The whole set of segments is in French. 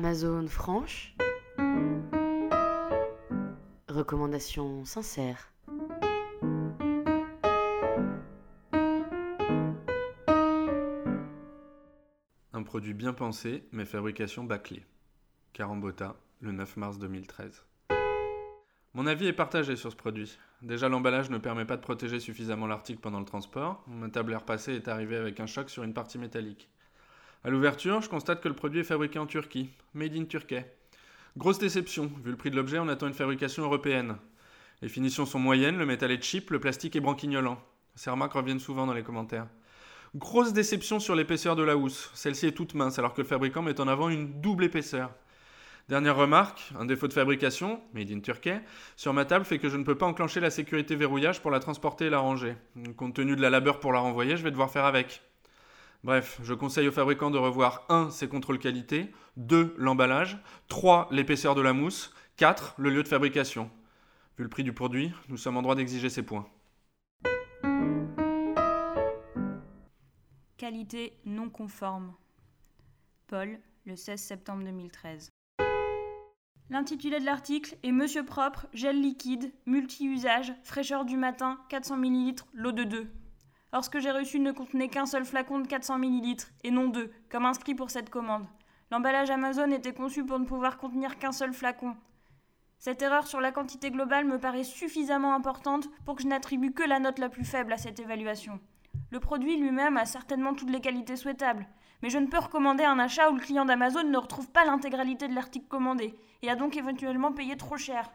Amazon franche. Recommandation sincère. Un produit bien pensé, mais fabrication bâclée. Carambota, le 9 mars 2013. Mon avis est partagé sur ce produit. Déjà, l'emballage ne permet pas de protéger suffisamment l'article pendant le transport. Mon table air passé est arrivé avec un choc sur une partie métallique. À l'ouverture, je constate que le produit est fabriqué en Turquie, made in Turkey. Grosse déception, vu le prix de l'objet, on attend une fabrication européenne. Les finitions sont moyennes, le métal est cheap, le plastique est branquignolant. Ces remarques reviennent souvent dans les commentaires. Grosse déception sur l'épaisseur de la housse. Celle-ci est toute mince alors que le fabricant met en avant une double épaisseur. Dernière remarque, un défaut de fabrication, made in Turkey, sur ma table fait que je ne peux pas enclencher la sécurité verrouillage pour la transporter et la ranger. Compte tenu de la labeur pour la renvoyer, je vais devoir faire avec. Bref, je conseille aux fabricants de revoir 1. ses contrôles qualité, 2. l'emballage, 3. l'épaisseur de la mousse, 4. le lieu de fabrication. Vu le prix du produit, nous sommes en droit d'exiger ces points. Qualité non conforme. Paul, le 16 septembre 2013. L'intitulé de l'article est Monsieur propre, gel liquide, multi-usage, fraîcheur du matin, 400 ml, l'eau de 2. Or, ce que j'ai reçu ne contenait qu'un seul flacon de 400 ml, et non deux, comme inscrit pour cette commande. L'emballage Amazon était conçu pour ne pouvoir contenir qu'un seul flacon. Cette erreur sur la quantité globale me paraît suffisamment importante pour que je n'attribue que la note la plus faible à cette évaluation. Le produit lui-même a certainement toutes les qualités souhaitables, mais je ne peux recommander un achat où le client d'Amazon ne retrouve pas l'intégralité de l'article commandé, et a donc éventuellement payé trop cher.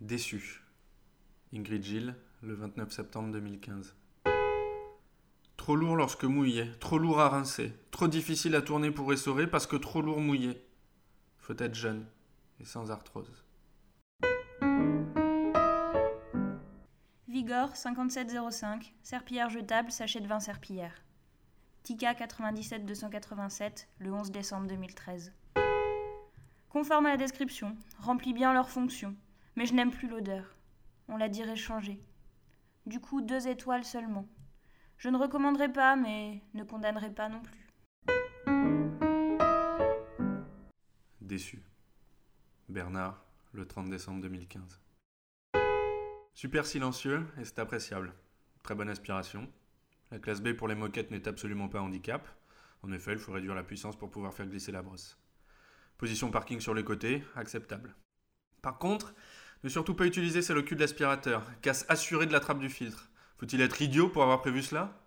Déçu. Ingrid Gilles, le 29 septembre 2015. Trop lourd lorsque mouillé, trop lourd à rincer, trop difficile à tourner pour essorer parce que trop lourd mouillé. Faut être jeune et sans arthrose. Vigor 5705, serpillière jetable, sachet de 20 serpillères. Tika 97 287, le 11 décembre 2013. Conforme à la description, remplit bien leur fonction, mais je n'aime plus l'odeur. On la dirait changée. Du coup, deux étoiles seulement. Je ne recommanderai pas, mais ne condamnerai pas non plus. Déçu. Bernard, le 30 décembre 2015. Super silencieux et c'est appréciable. Très bonne aspiration. La classe B pour les moquettes n'est absolument pas handicap. En effet, il faut réduire la puissance pour pouvoir faire glisser la brosse. Position parking sur les côtés, acceptable. Par contre, ne surtout pas utiliser celle au cul de l'aspirateur, casse assurée de la trappe du filtre. Faut-il être idiot pour avoir prévu cela?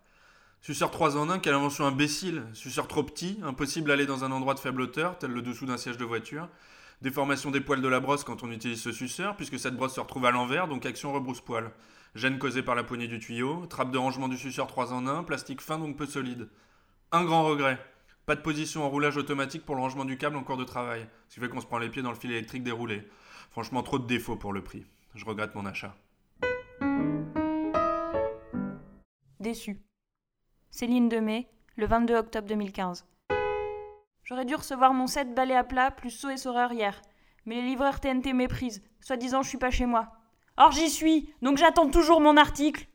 Suceur 3 en 1, quelle invention imbécile Suceur trop petit, impossible d'aller dans un endroit de faible hauteur, tel le dessous d'un siège de voiture. Déformation des poils de la brosse quand on utilise ce suceur, puisque cette brosse se retrouve à l'envers, donc action rebrousse-poil. Gêne causée par la poignée du tuyau, trappe de rangement du suceur 3 en 1, plastique fin donc peu solide. Un grand regret. Pas de position en roulage automatique pour le rangement du câble en cours de travail, ce qui fait qu'on se prend les pieds dans le fil électrique déroulé. Franchement, trop de défauts pour le prix. Je regrette mon achat. Déçu. Céline Demey, le 22 octobre 2015. J'aurais dû recevoir mon set balai à plat plus saut et saureur hier, mais les livreurs TNT méprisent, soi-disant je suis pas chez moi. Or j'y suis, donc j'attends toujours mon article.